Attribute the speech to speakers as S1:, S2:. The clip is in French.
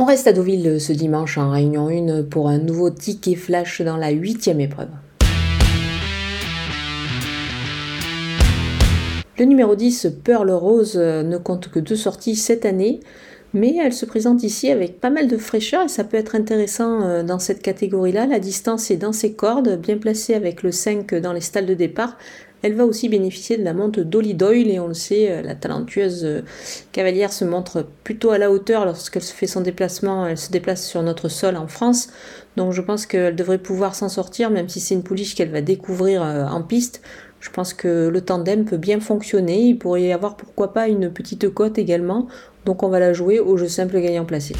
S1: On reste à Deauville ce dimanche en réunion 1 pour un nouveau ticket flash dans la huitième épreuve. Le numéro 10, Pearl Rose, ne compte que deux sorties cette année, mais elle se présente ici avec pas mal de fraîcheur et ça peut être intéressant euh, dans cette catégorie-là. La distance est dans ses cordes, bien placée avec le 5 dans les stalles de départ. Elle va aussi bénéficier de la monte d'Olly Doyle et on le sait, euh, la talentueuse euh, cavalière se montre plutôt à la hauteur lorsqu'elle fait son déplacement, elle se déplace sur notre sol en France. Donc je pense qu'elle devrait pouvoir s'en sortir même si c'est une pouliche qu'elle va découvrir en piste. Je pense que le tandem peut bien fonctionner. Il pourrait y avoir pourquoi pas une petite cote également. Donc on va la jouer au jeu simple gagnant placé.